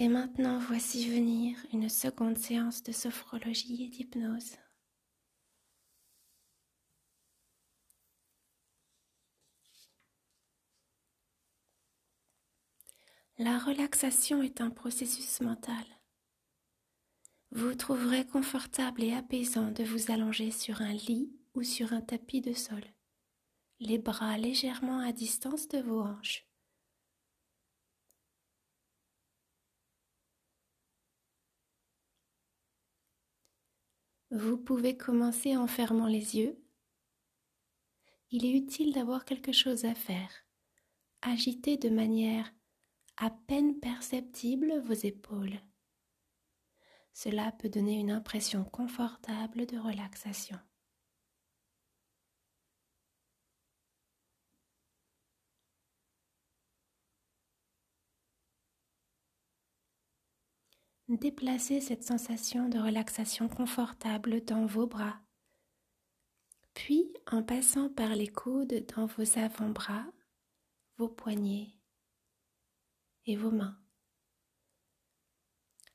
Et maintenant, voici venir une seconde séance de sophrologie et d'hypnose. La relaxation est un processus mental. Vous trouverez confortable et apaisant de vous allonger sur un lit ou sur un tapis de sol, les bras légèrement à distance de vos hanches. Vous pouvez commencer en fermant les yeux. Il est utile d'avoir quelque chose à faire. Agitez de manière à peine perceptible vos épaules. Cela peut donner une impression confortable de relaxation. Déplacez cette sensation de relaxation confortable dans vos bras, puis en passant par les coudes dans vos avant-bras, vos poignets et vos mains,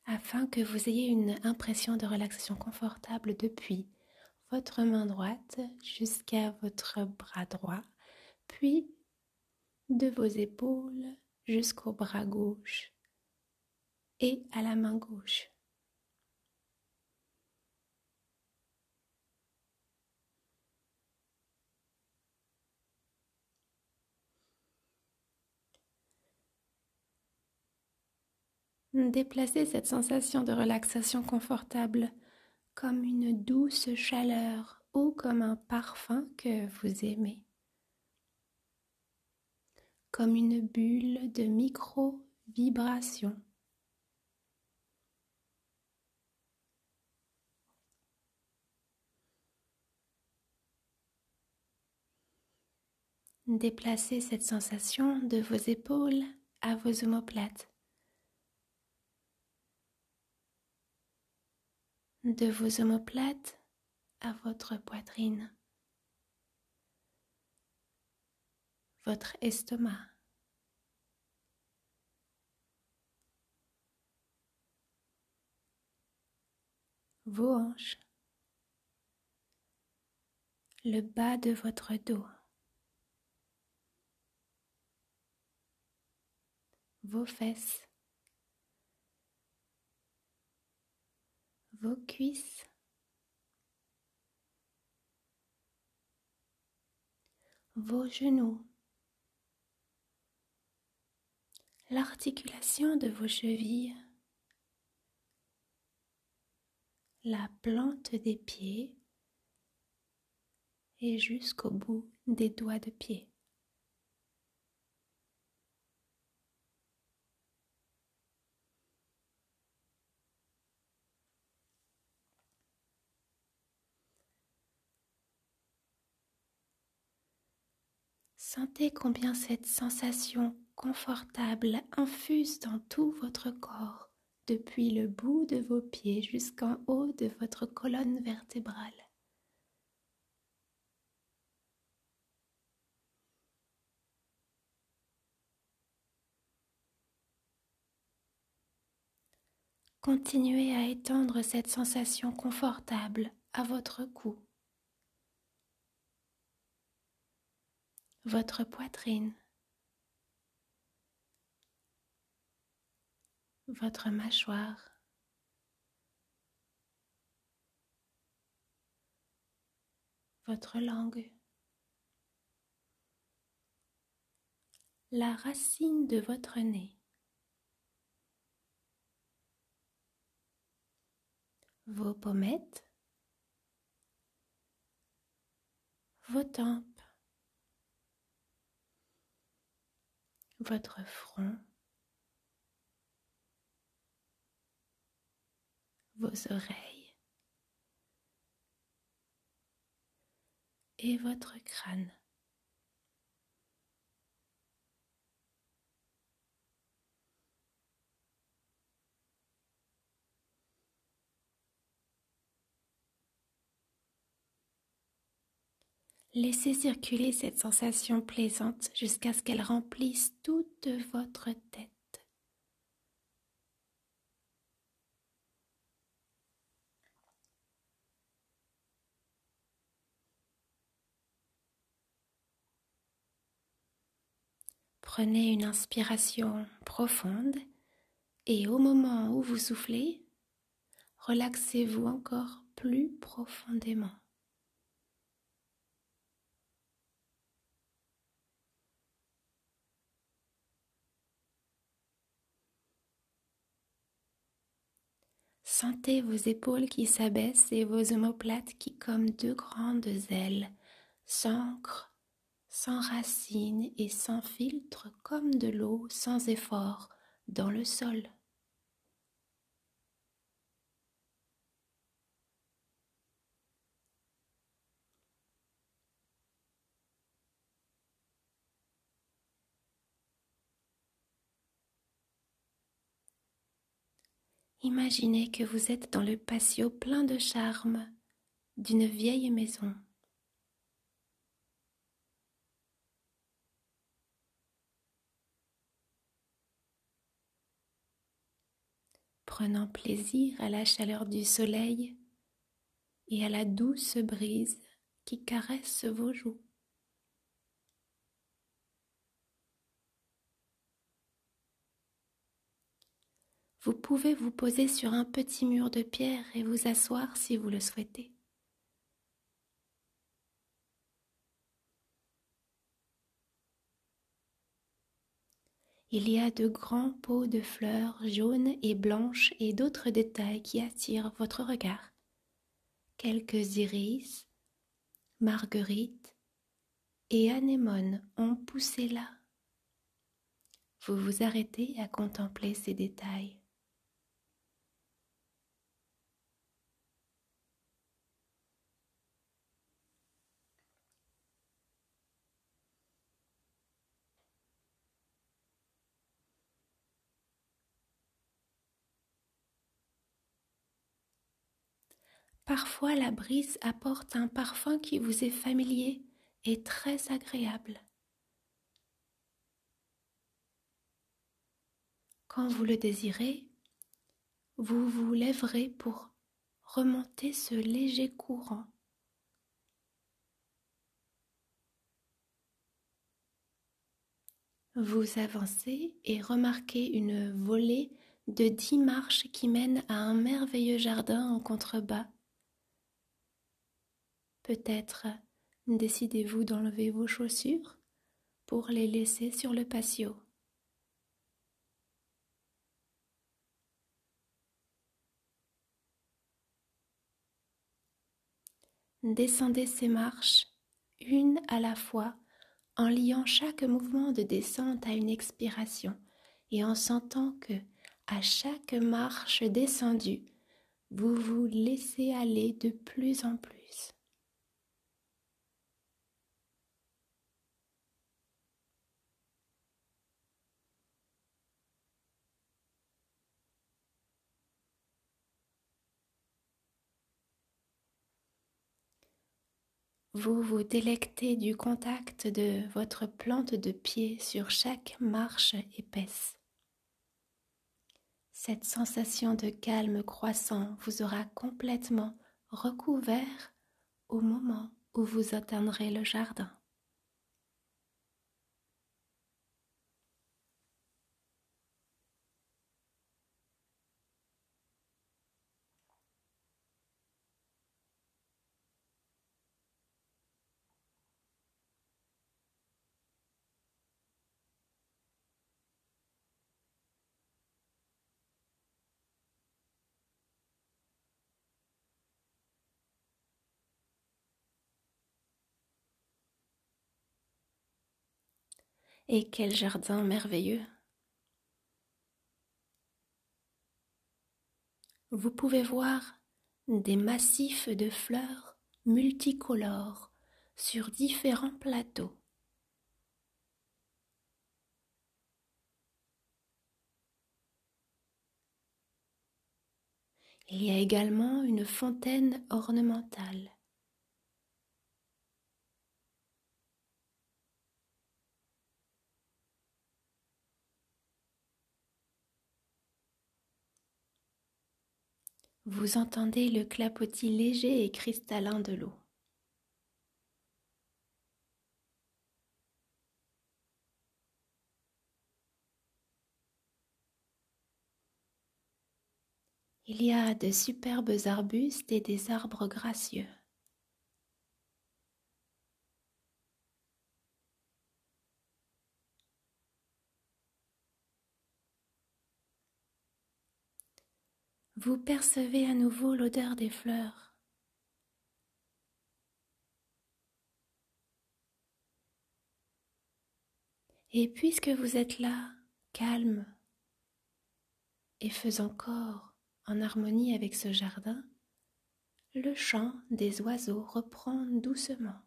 afin que vous ayez une impression de relaxation confortable depuis votre main droite jusqu'à votre bras droit, puis de vos épaules jusqu'au bras gauche et à la main gauche. Déplacez cette sensation de relaxation confortable comme une douce chaleur ou comme un parfum que vous aimez, comme une bulle de micro-vibration. Déplacez cette sensation de vos épaules à vos omoplates, de vos omoplates à votre poitrine, votre estomac. vos hanches, le bas de votre dos. Vos fesses, vos cuisses, vos genoux, l'articulation de vos chevilles, la plante des pieds et jusqu'au bout des doigts de pied. Sentez combien cette sensation confortable infuse dans tout votre corps, depuis le bout de vos pieds jusqu'en haut de votre colonne vertébrale. Continuez à étendre cette sensation confortable à votre cou, votre poitrine, votre mâchoire, votre langue, la racine de votre nez, vos pommettes, vos tempes, votre front, vos oreilles et votre crâne. Laissez circuler cette sensation plaisante jusqu'à ce qu'elle remplisse toute votre tête. Prenez une inspiration profonde et au moment où vous soufflez, relaxez-vous encore plus profondément. Sentez vos épaules qui s'abaissent et vos omoplates qui, comme deux grandes ailes, s'ancrent, s'enracinent et s'infiltrent comme de l'eau sans effort dans le sol. Imaginez que vous êtes dans le patio plein de charme d'une vieille maison. Prenant plaisir à la chaleur du soleil et à la douce brise qui caresse vos joues. Vous pouvez vous poser sur un petit mur de pierre et vous asseoir si vous le souhaitez. Il y a de grands pots de fleurs jaunes et blanches et d'autres détails qui attirent votre regard. Quelques iris, marguerites et anémones ont poussé là. Vous vous arrêtez à contempler ces détails. Parfois la brise apporte un parfum qui vous est familier et très agréable. Quand vous le désirez, vous vous lèverez pour remonter ce léger courant. Vous avancez et remarquez une volée de dix marches qui mènent à un merveilleux jardin en contrebas Peut-être décidez-vous d'enlever vos chaussures pour les laisser sur le patio. Descendez ces marches une à la fois en liant chaque mouvement de descente à une expiration et en sentant que, à chaque marche descendue, vous vous laissez aller de plus en plus. Vous vous délectez du contact de votre plante de pied sur chaque marche épaisse. Cette sensation de calme croissant vous aura complètement recouvert au moment où vous atteindrez le jardin. Et quel jardin merveilleux Vous pouvez voir des massifs de fleurs multicolores sur différents plateaux. Il y a également une fontaine ornementale. Vous entendez le clapotis léger et cristallin de l'eau. Il y a de superbes arbustes et des arbres gracieux. Vous percevez à nouveau l'odeur des fleurs. Et puisque vous êtes là, calme et faisant corps en harmonie avec ce jardin, le chant des oiseaux reprend doucement.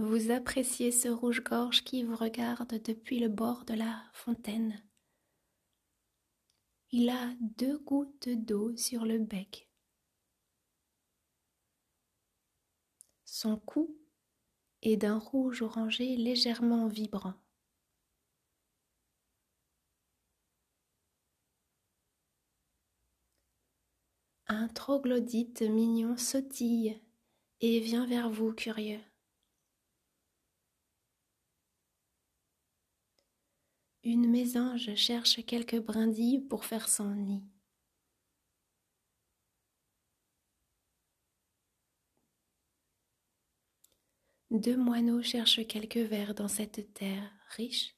Vous appréciez ce rouge-gorge qui vous regarde depuis le bord de la fontaine. Il a deux gouttes d'eau sur le bec. Son cou est d'un rouge orangé légèrement vibrant. Un troglodyte mignon sautille et vient vers vous curieux. Une mésange cherche quelques brindilles pour faire son nid. Deux moineaux cherchent quelques vers dans cette terre riche.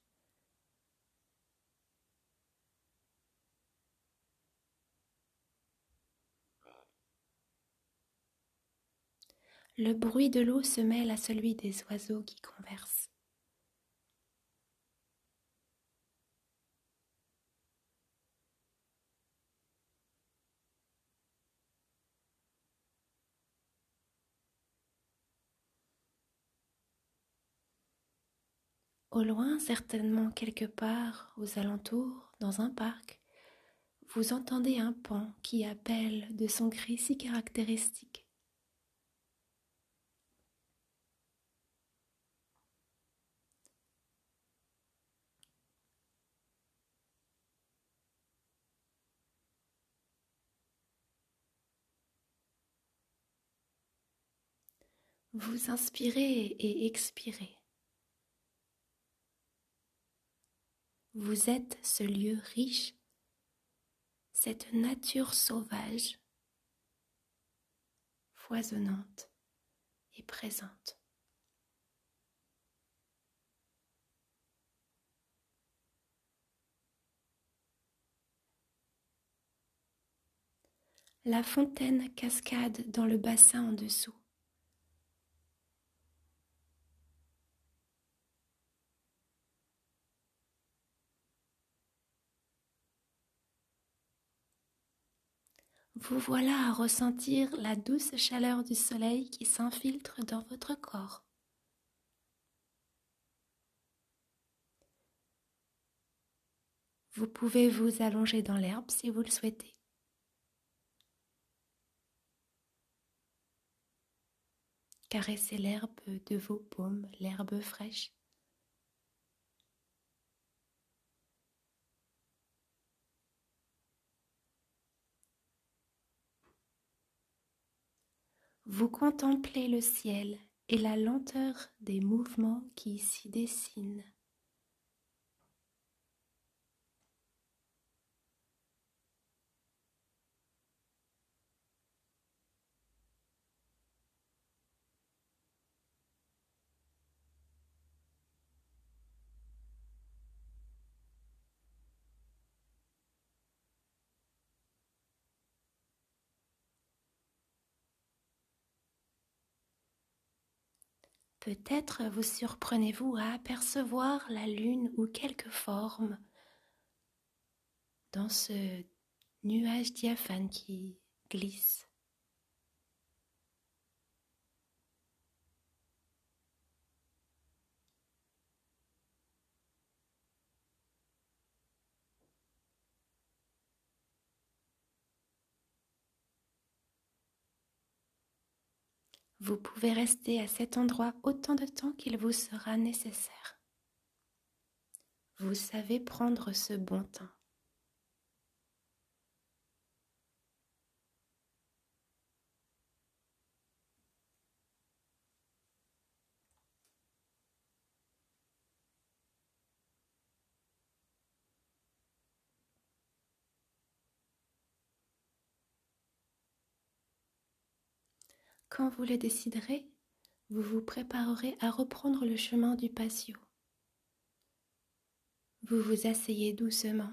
Le bruit de l'eau se mêle à celui des oiseaux qui conversent. Au loin, certainement quelque part aux alentours, dans un parc, vous entendez un pan qui appelle de son cri si caractéristique. Vous inspirez et expirez. Vous êtes ce lieu riche, cette nature sauvage, foisonnante et présente. La fontaine cascade dans le bassin en dessous. Vous voilà à ressentir la douce chaleur du soleil qui s'infiltre dans votre corps. Vous pouvez vous allonger dans l'herbe si vous le souhaitez. Caressez l'herbe de vos paumes, l'herbe fraîche. Vous contemplez le ciel et la lenteur des mouvements qui s'y dessinent. Peut-être vous surprenez-vous à apercevoir la lune ou quelque forme dans ce nuage diaphane qui glisse. Vous pouvez rester à cet endroit autant de temps qu'il vous sera nécessaire. Vous savez prendre ce bon temps. Quand vous le déciderez, vous vous préparerez à reprendre le chemin du patio. Vous vous asseyez doucement.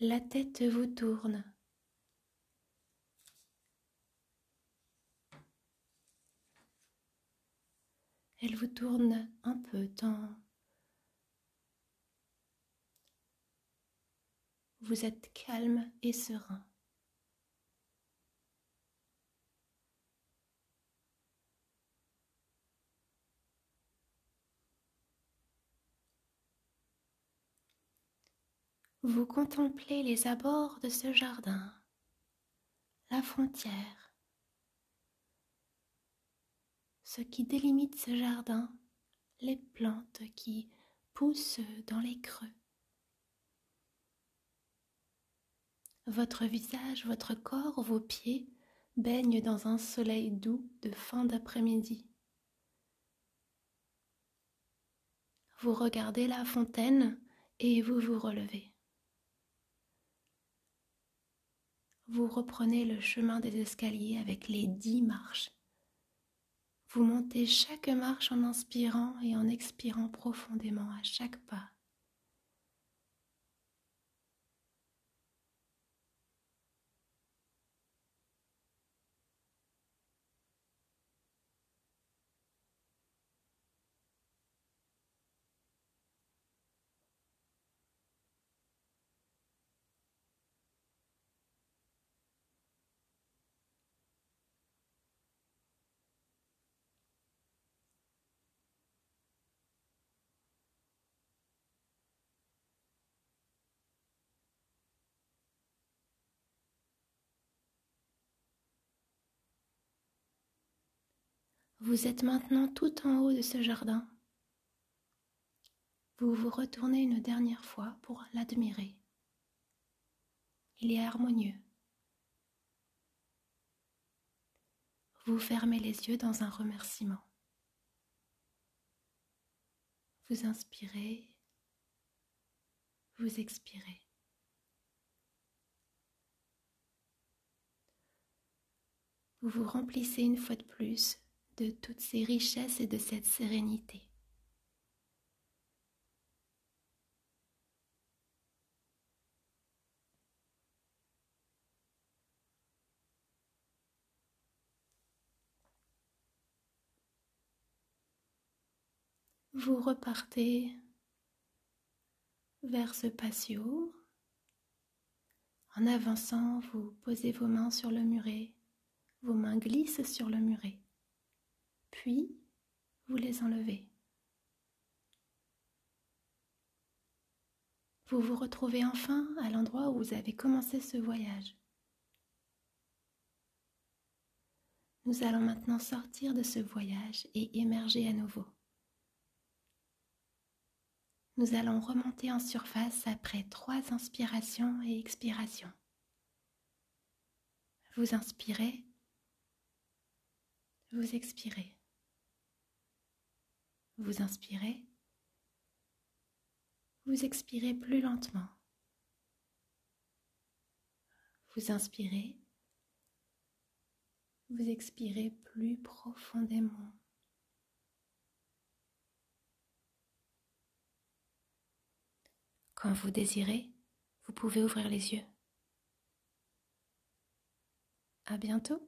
La tête vous tourne. Elle vous tourne un peu tant vous êtes calme et serein. Vous contemplez les abords de ce jardin, la frontière, ce qui délimite ce jardin, les plantes qui poussent dans les creux. Votre visage, votre corps, vos pieds baignent dans un soleil doux de fin d'après-midi. Vous regardez la fontaine et vous vous relevez. Vous reprenez le chemin des escaliers avec les dix marches. Vous montez chaque marche en inspirant et en expirant profondément à chaque pas. Vous êtes maintenant tout en haut de ce jardin. Vous vous retournez une dernière fois pour l'admirer. Il est harmonieux. Vous fermez les yeux dans un remerciement. Vous inspirez, vous expirez. Vous vous remplissez une fois de plus de toutes ces richesses et de cette sérénité. Vous repartez vers ce patio. En avançant, vous posez vos mains sur le muret. Vos mains glissent sur le muret puis vous les enlevez. Vous vous retrouvez enfin à l'endroit où vous avez commencé ce voyage. Nous allons maintenant sortir de ce voyage et émerger à nouveau. Nous allons remonter en surface après trois inspirations et expirations. Vous inspirez, vous expirez. Vous inspirez. Vous expirez plus lentement. Vous inspirez. Vous expirez plus profondément. Quand vous désirez, vous pouvez ouvrir les yeux. À bientôt.